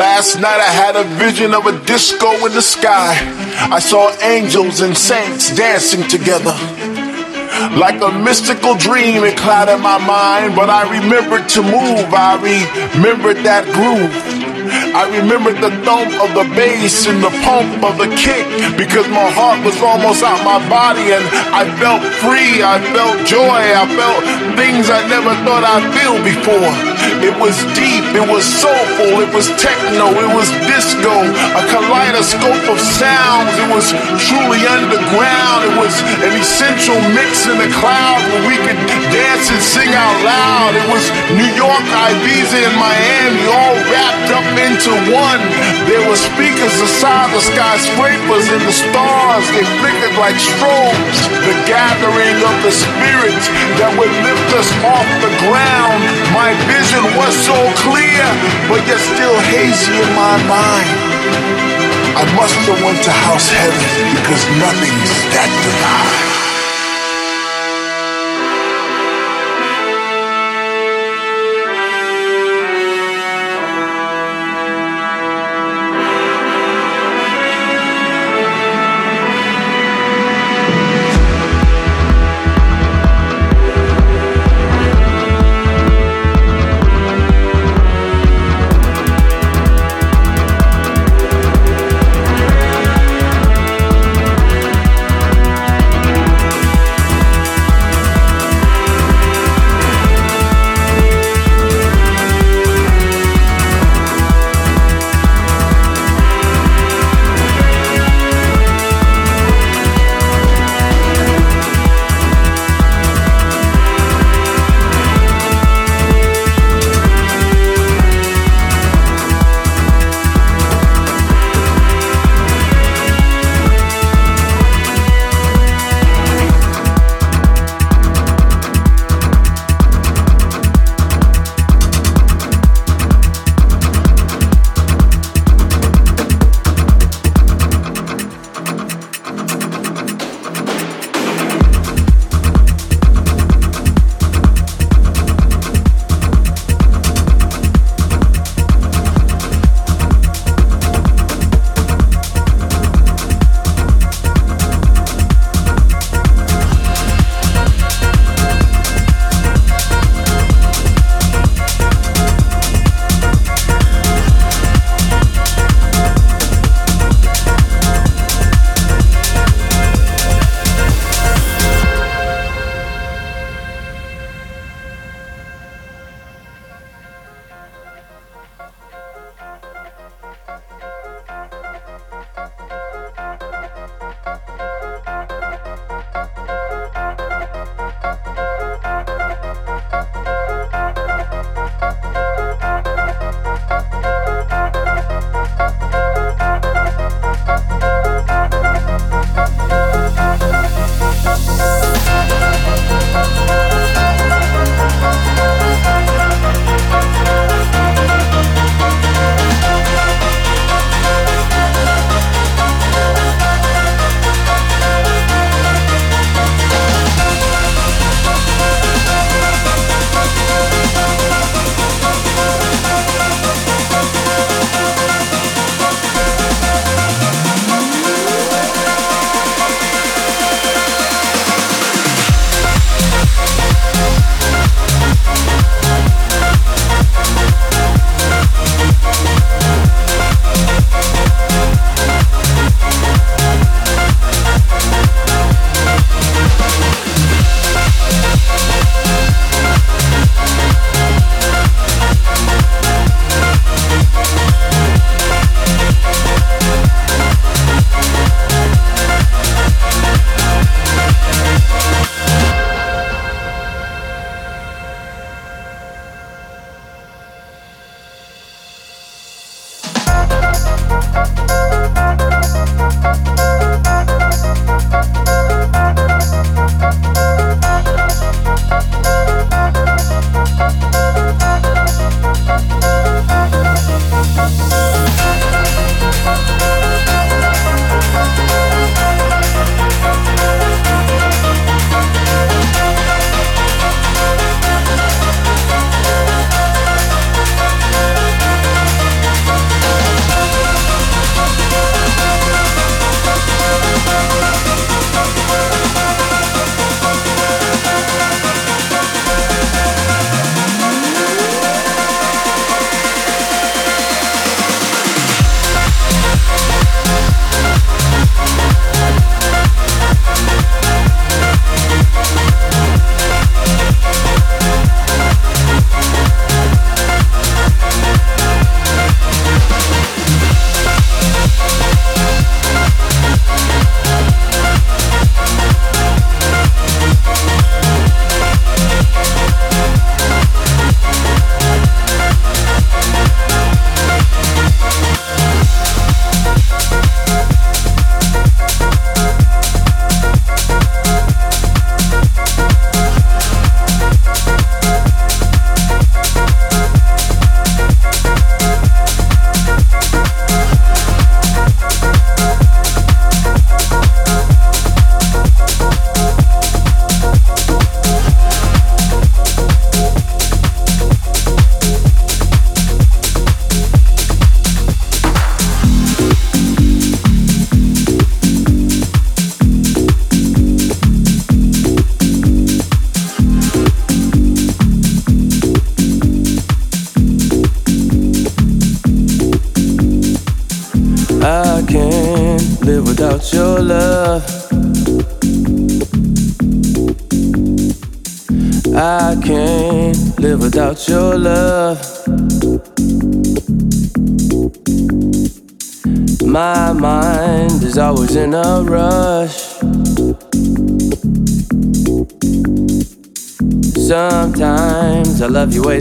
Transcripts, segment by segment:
Last night I had a vision of a disco in the sky. I saw angels and saints dancing together. Like a mystical dream, it clouded my mind, but I remembered to move. I remembered that groove. I remembered the thump of the bass and the pump of the kick because my heart was almost out my body and I felt free. I felt joy. I felt things I never thought I'd feel before. It was deep. It was soulful. It was techno. It was disco. A kaleidoscope of sounds. It was truly underground. It was an essential mix in the cloud where we could dance and sing out loud. It was New York, Ibiza, and Miami all wrapped up into one. There were speakers aside the skyscrapers and the stars. They flickered like strobes. The gathering of the spirits that would lift us off the ground. My vision was so clear, but yet still hazy in my mind. I must have went to house heaven because nothing's that divine.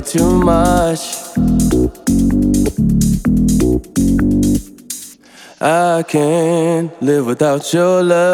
too much. I can't live without your love.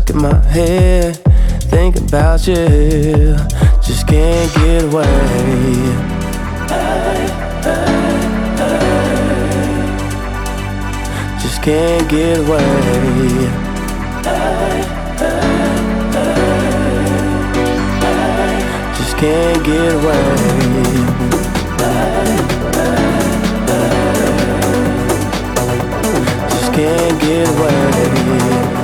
stuck in my head, thinking about you. Just can't get away. Hey, hey, hey. Just can't get away. Just can't get away. Just can't get away.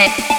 planet.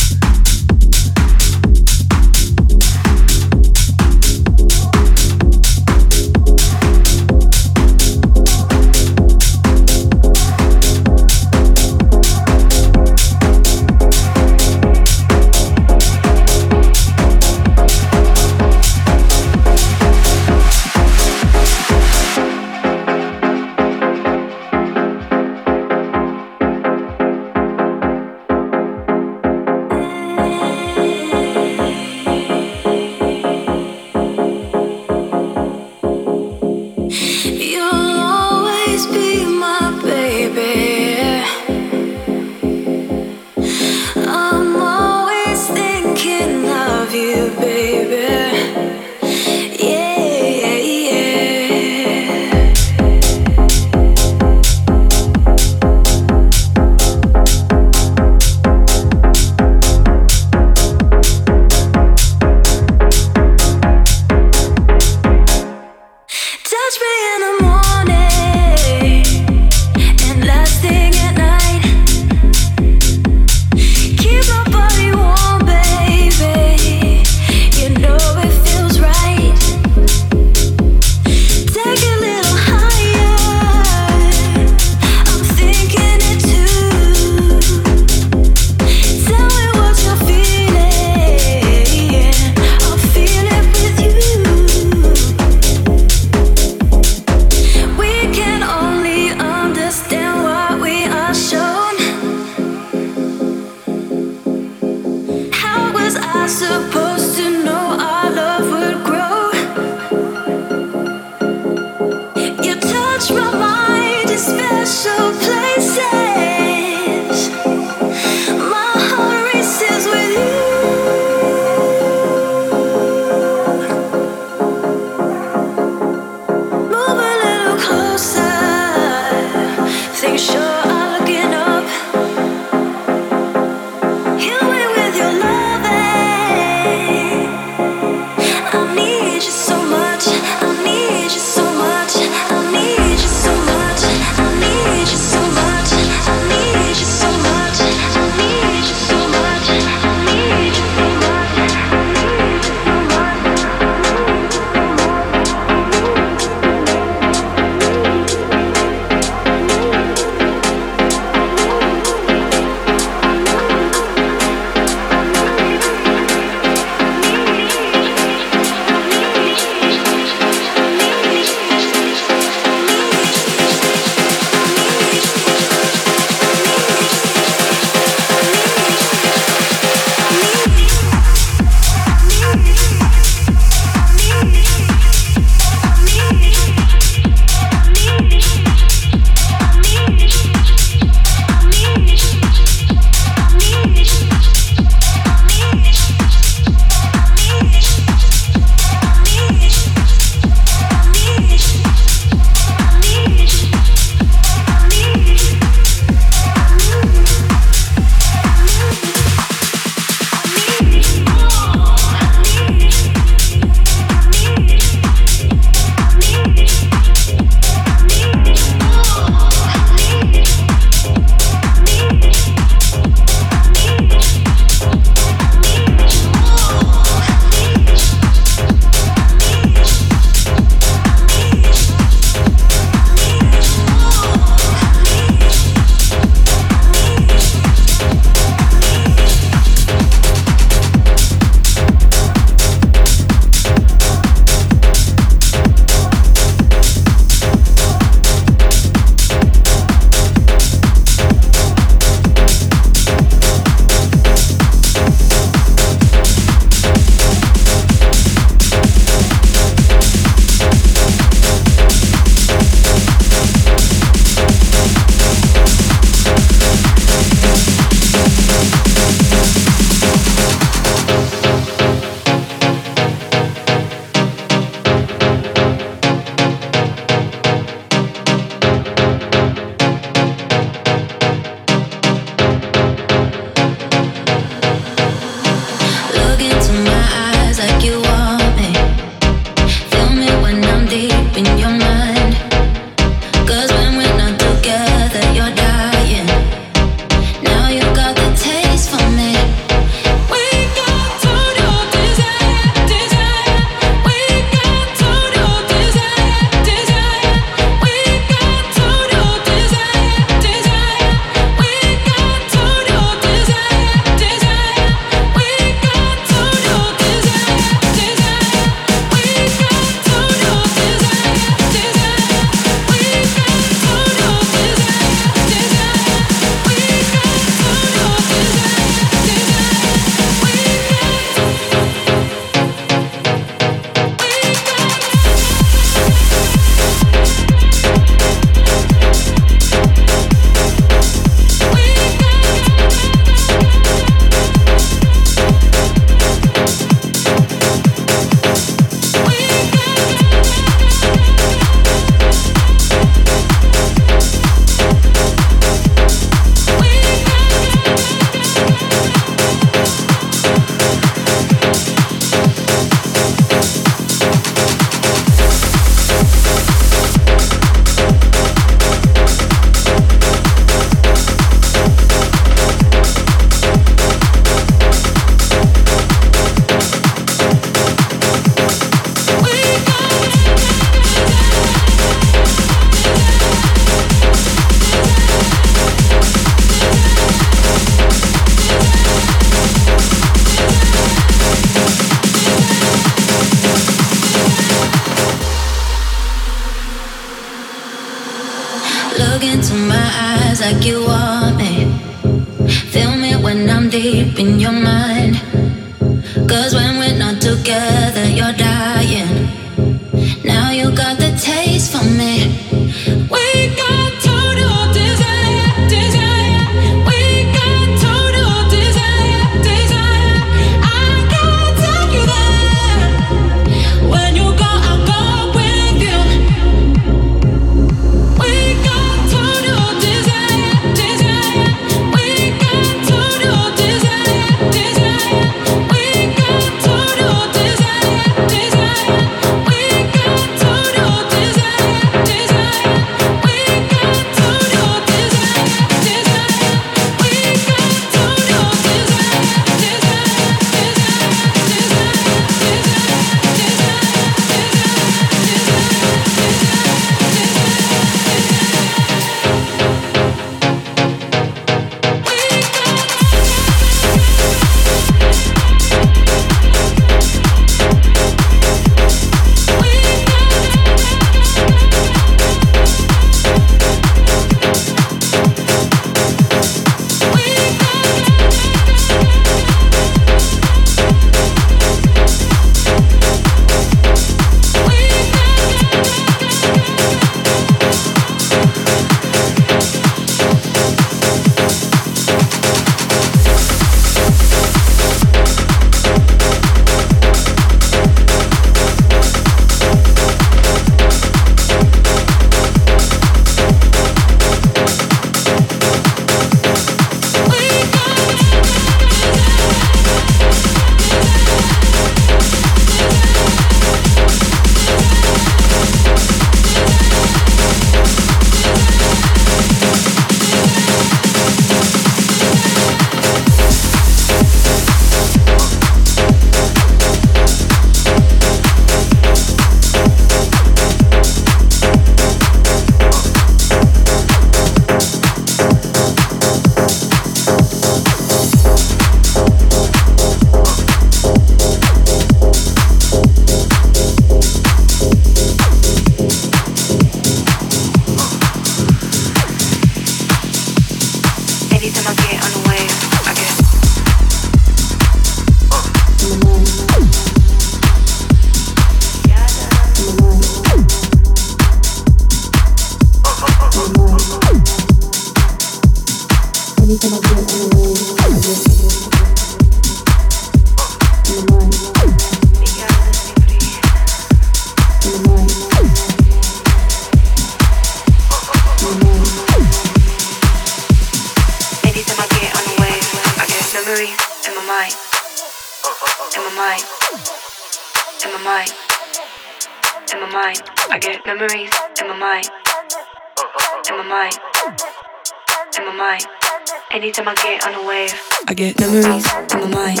I get memories in my mind.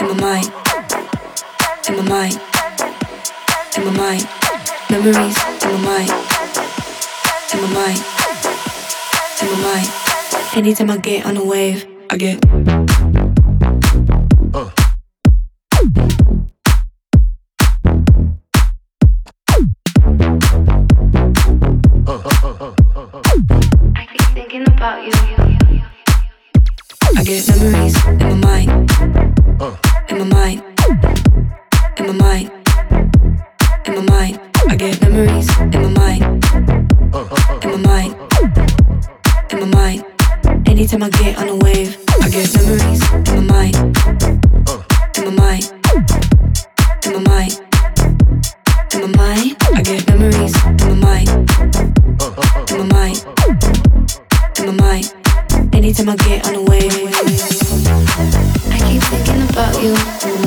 In my mind. In my mind. In my mind. Memories in my mind. In my mind. In my mind. Anytime I get on a wave, I get. Get memories in my mind, in my mind, in my mind, in my mind. I get memories in my mind, in my mind, in my mind. Anytime I get on a wave, I get memories in my mind, in my mind, in my mind, in my mind. I get memories in my mind, Anytime I get on the way. I keep thinking about you.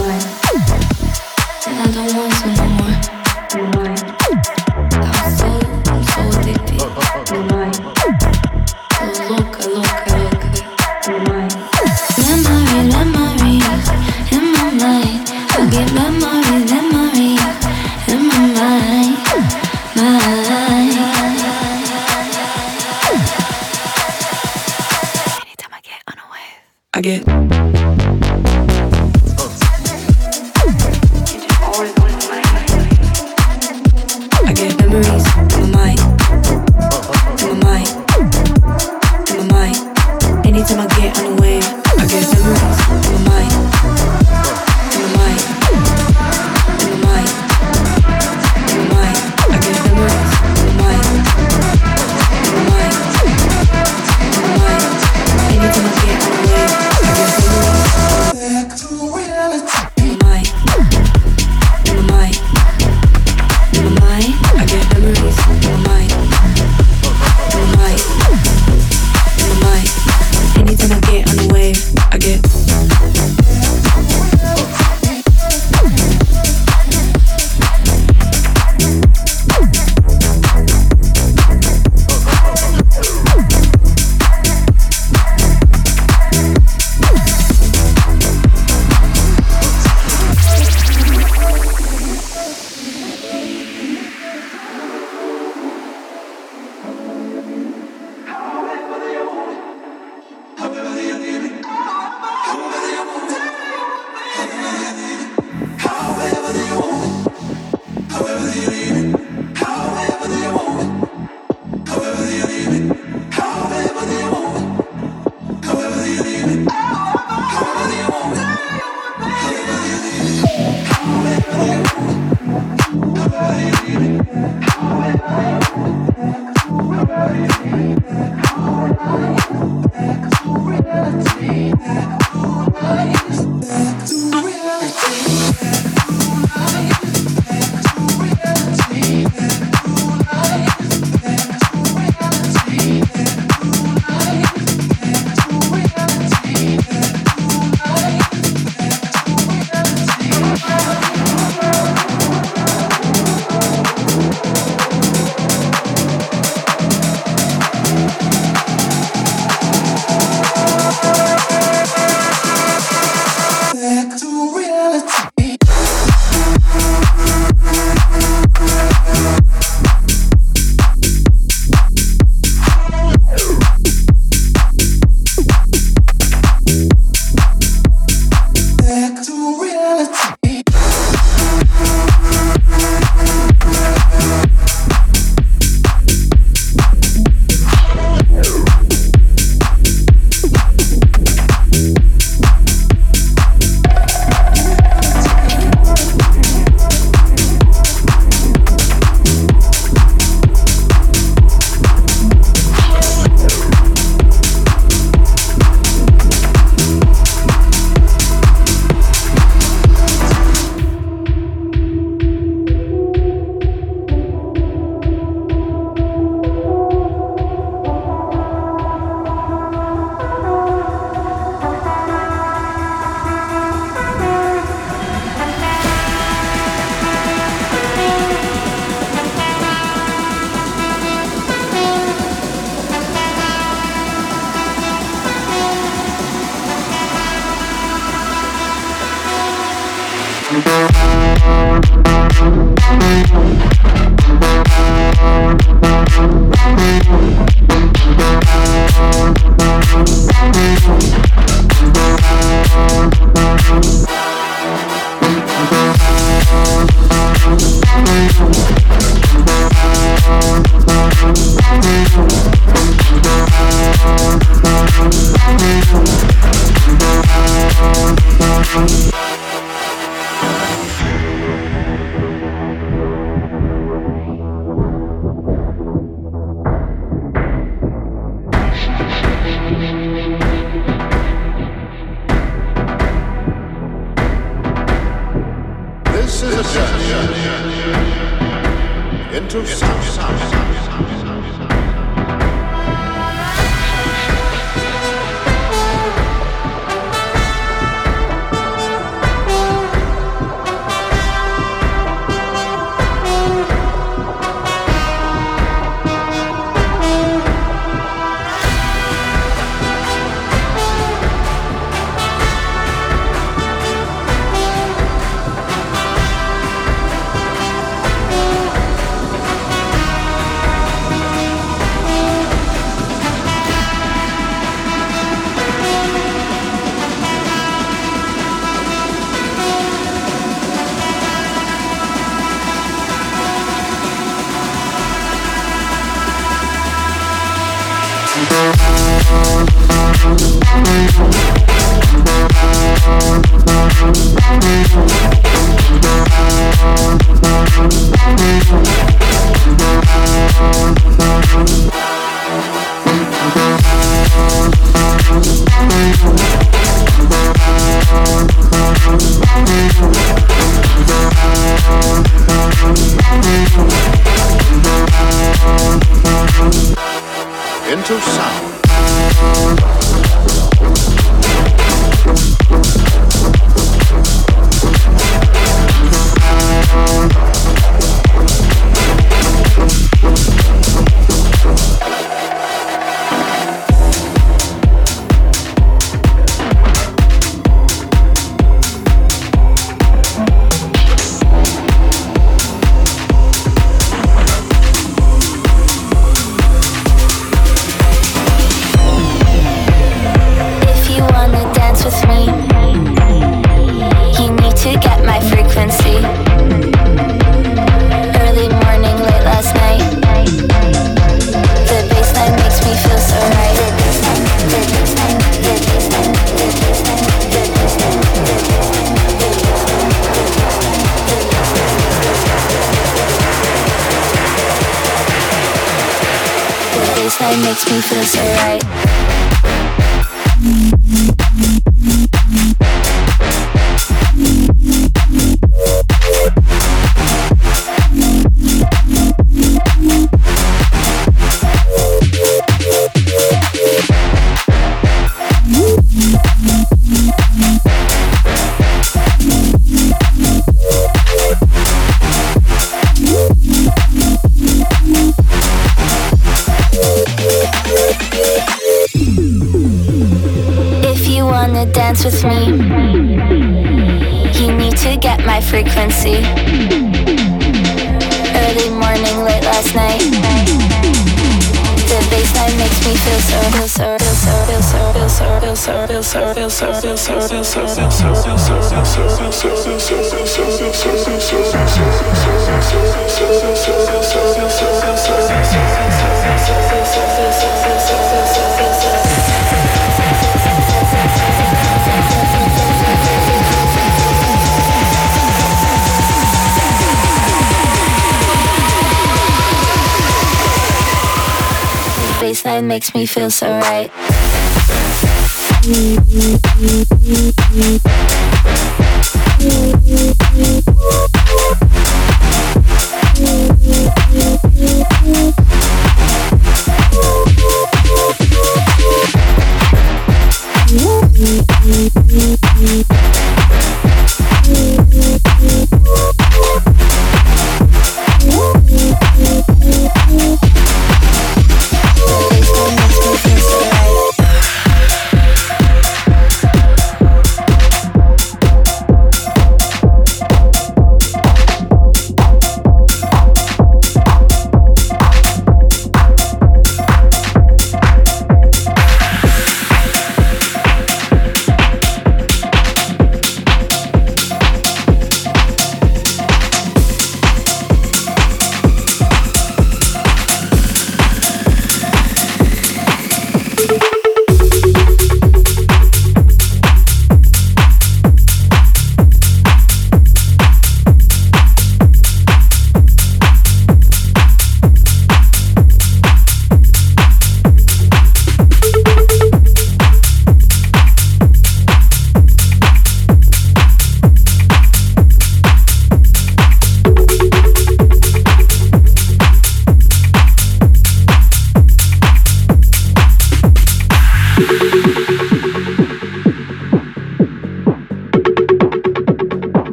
Thank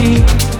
me.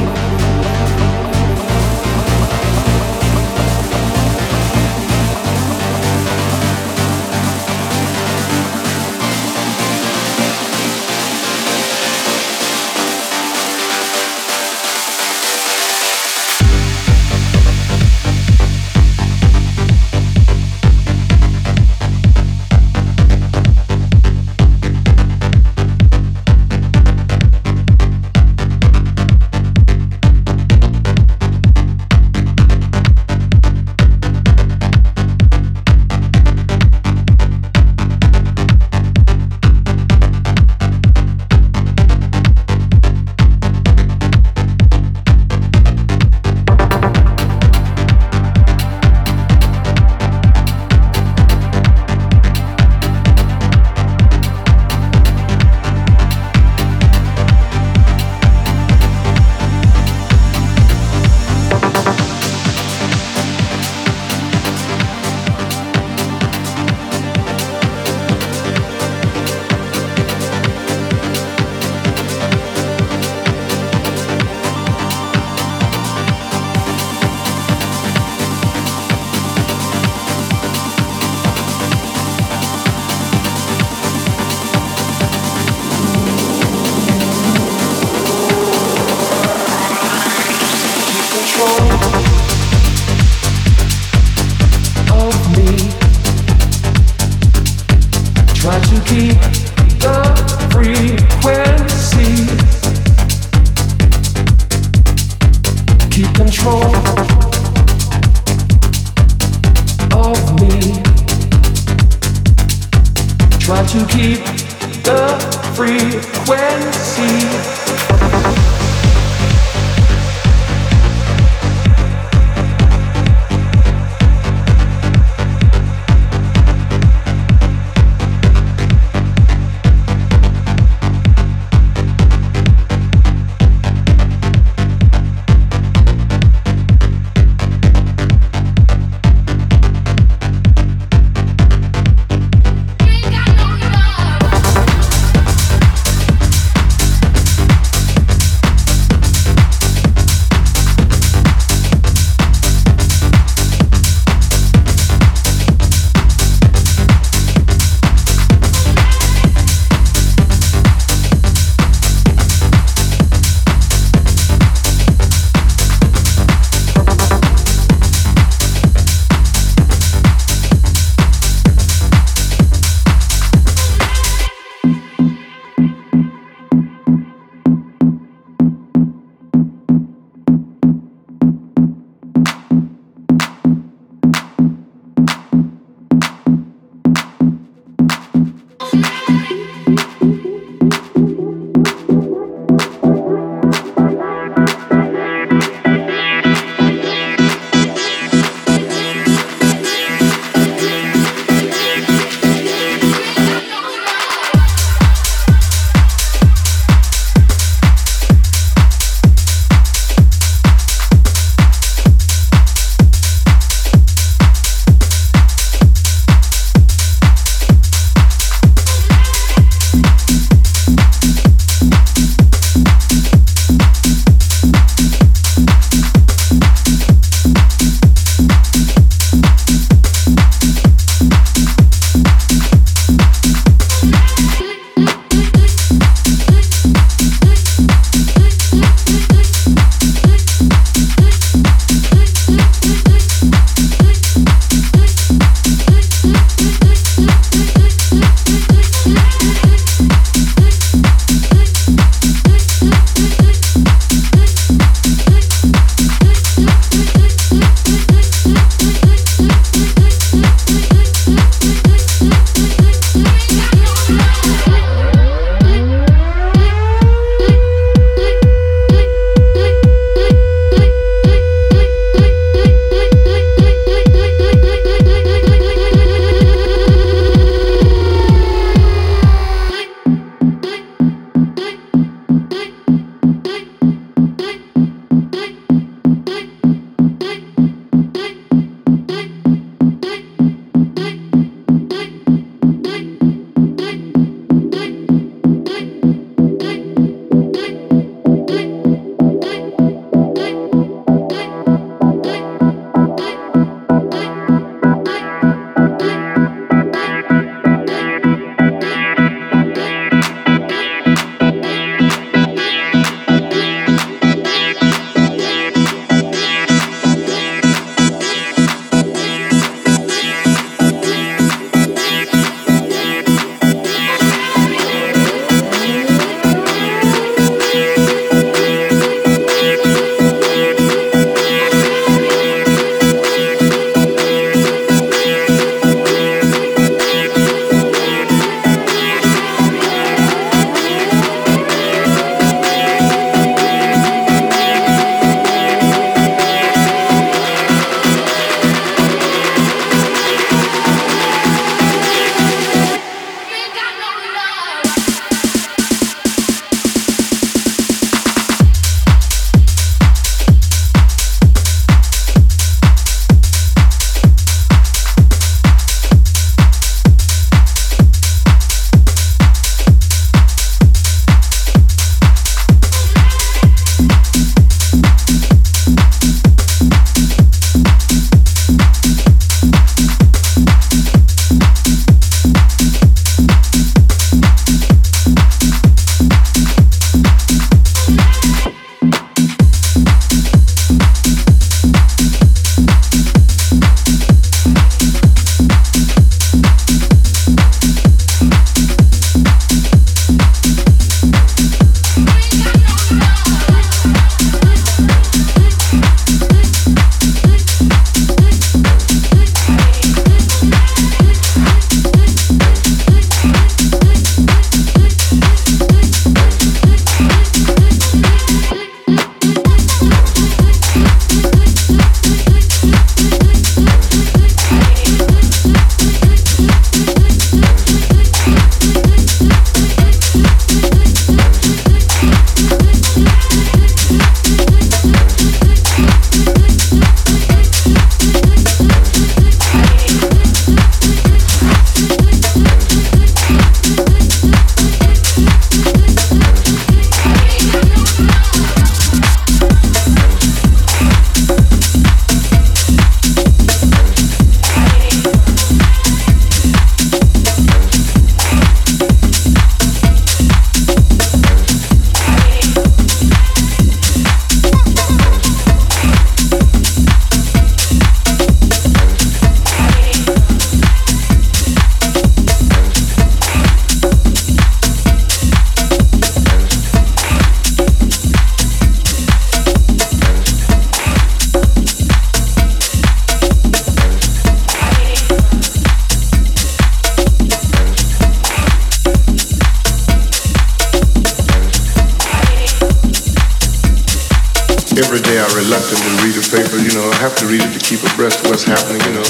Reluctantly read a paper. You know, I have to read it to keep abreast of what's happening. You know,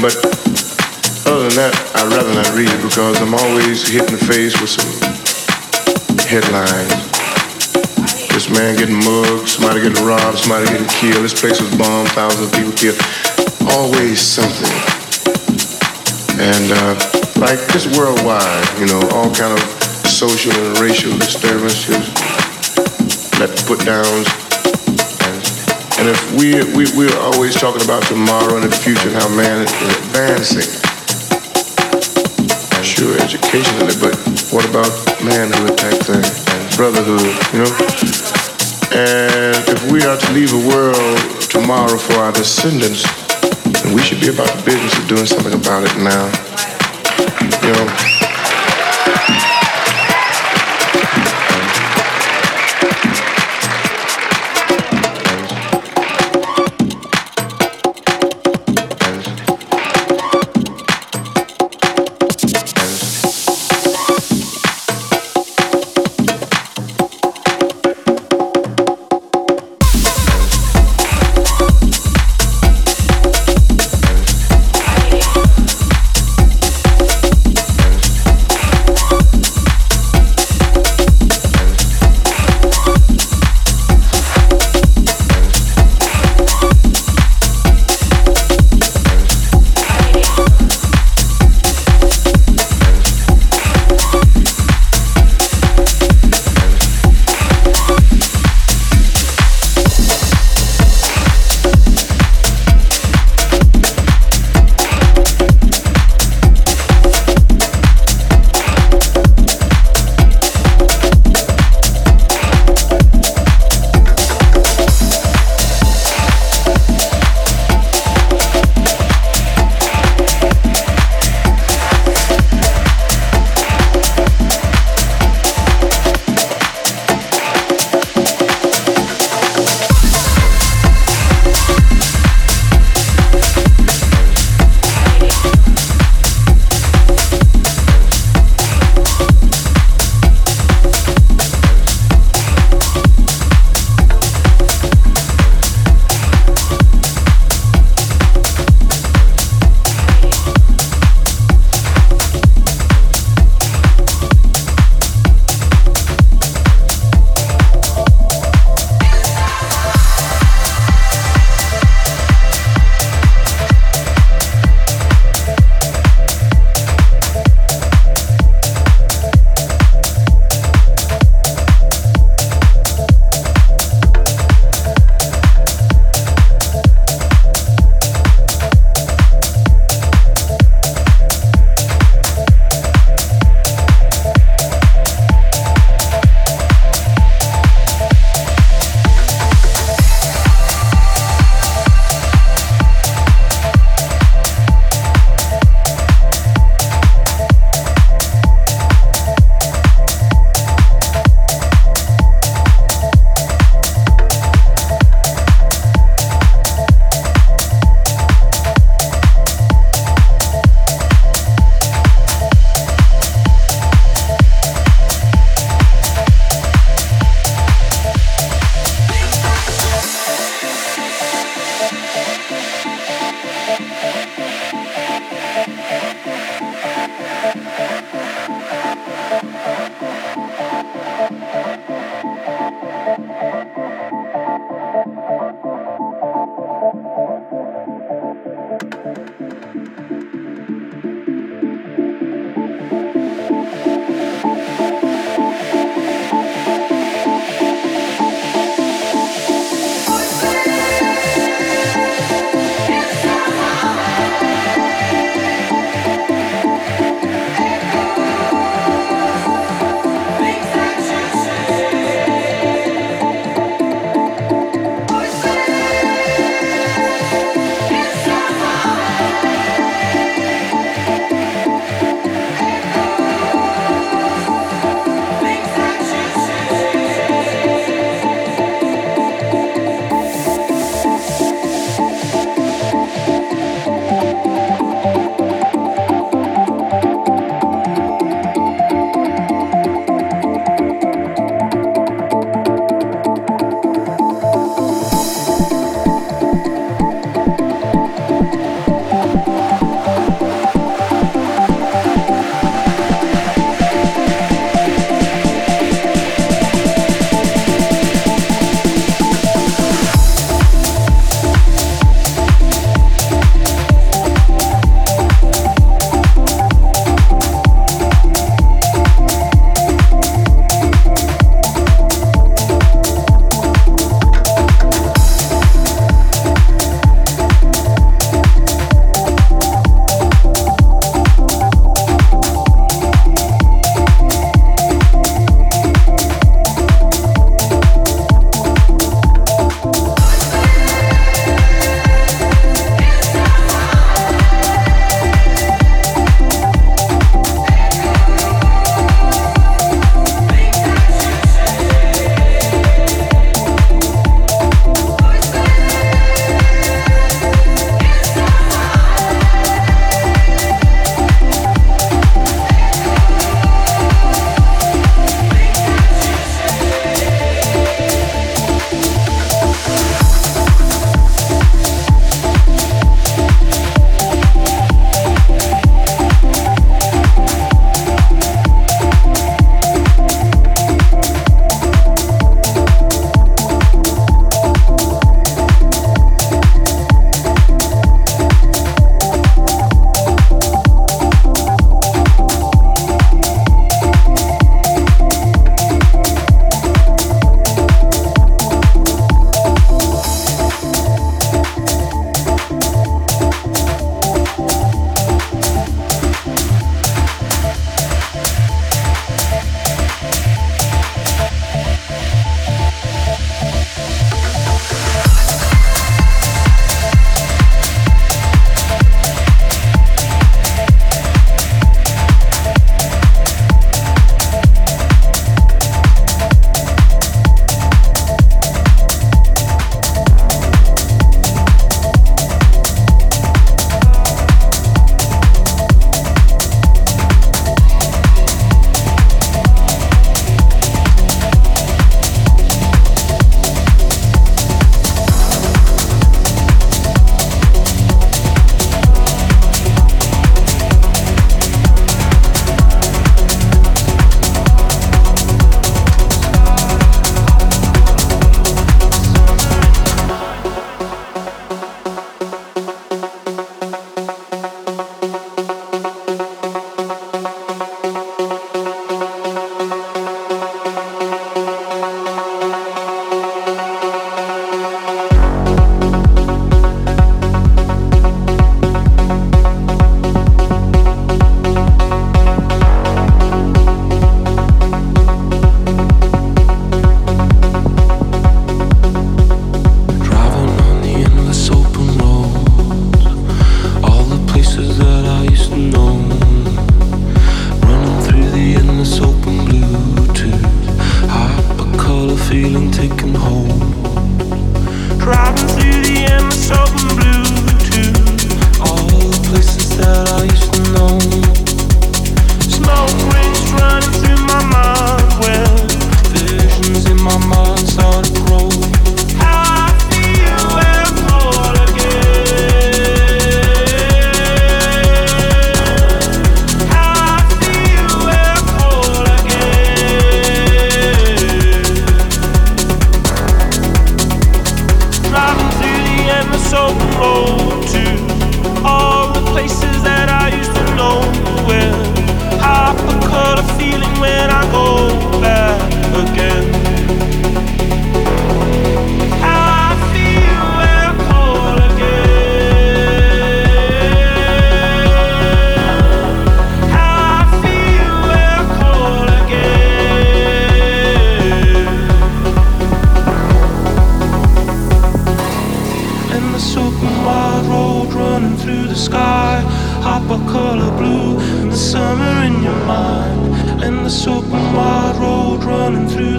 but other than that, I'd rather not read it because I'm always hit in the face with some headlines. This man getting mugged, somebody getting robbed, somebody getting killed. This place was bombed, thousands of people killed. Always something. And uh, like just worldwide, you know, all kind of social and racial disturbances, let put downs. And, if we, we, we're always talking about tomorrow and the future and how man is advancing, sure, educationally, but what about manhood type thing and brotherhood, you know? And if we are to leave a world tomorrow for our descendants, then we should be about the business of doing something about it now. You know?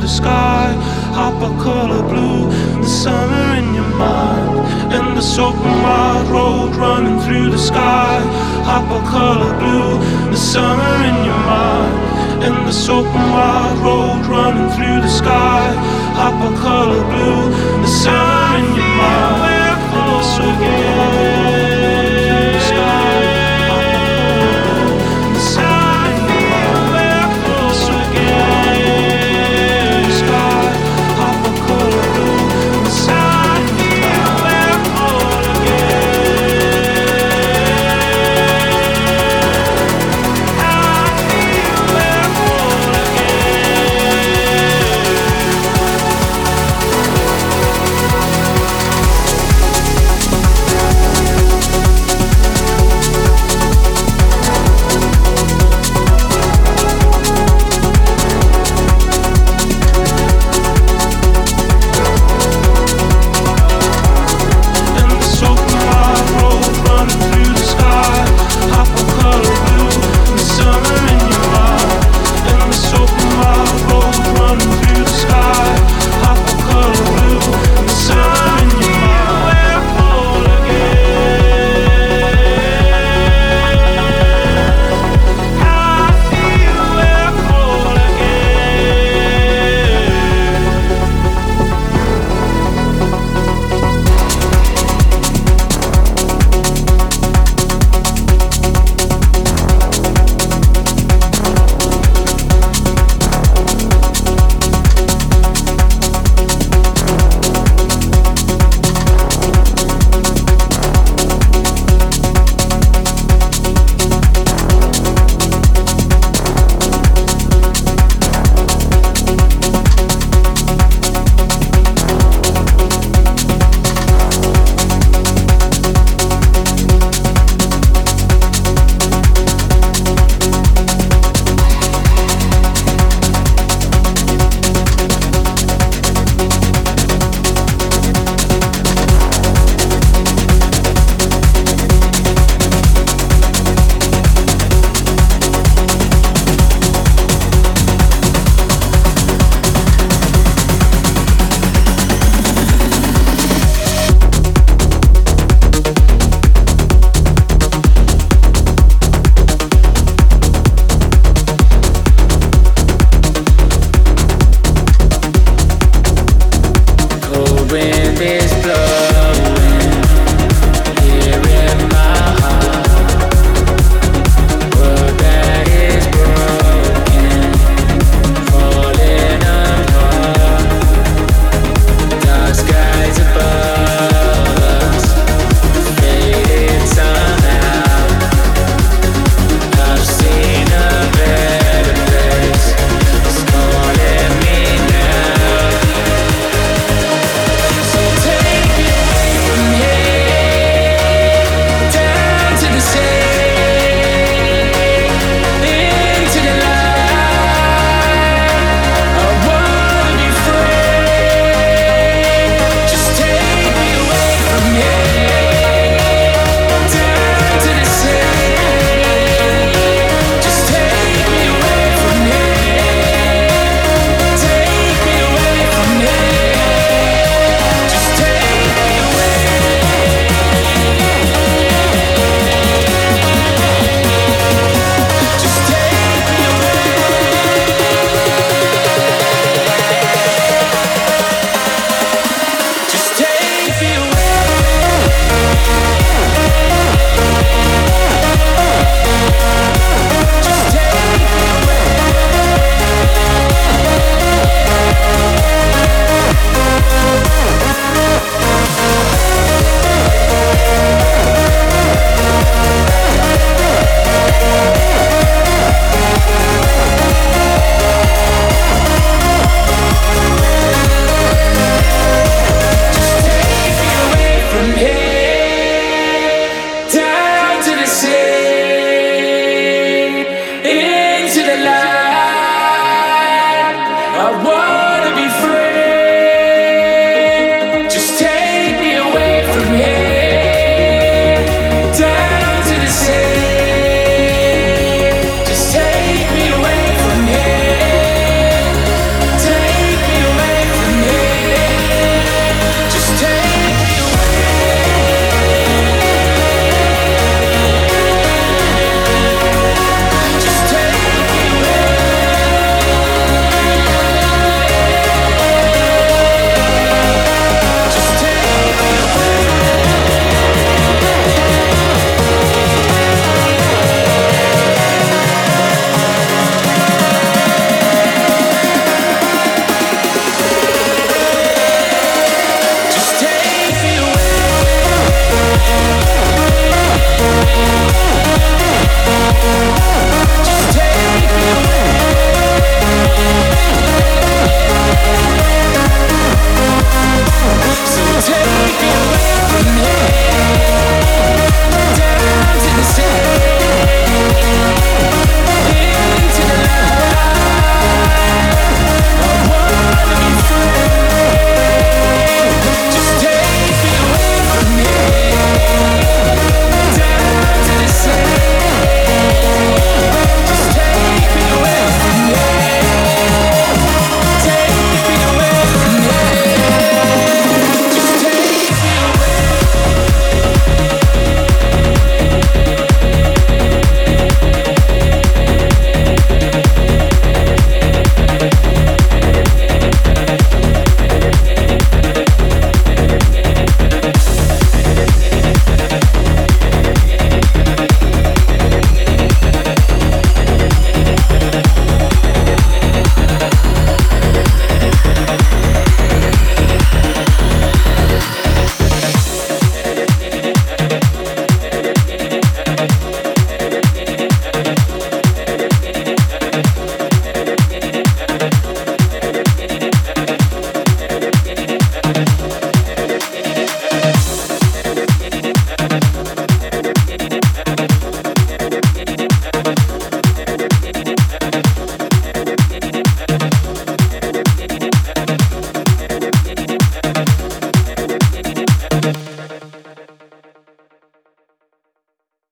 The sky. Hop a color blue, the summer in your mind. And the and wild road running through the sky. Hop a color blue, the summer in your mind. And the and wild road running through the sky. Hop a color blue, the summer in your mind. The soap and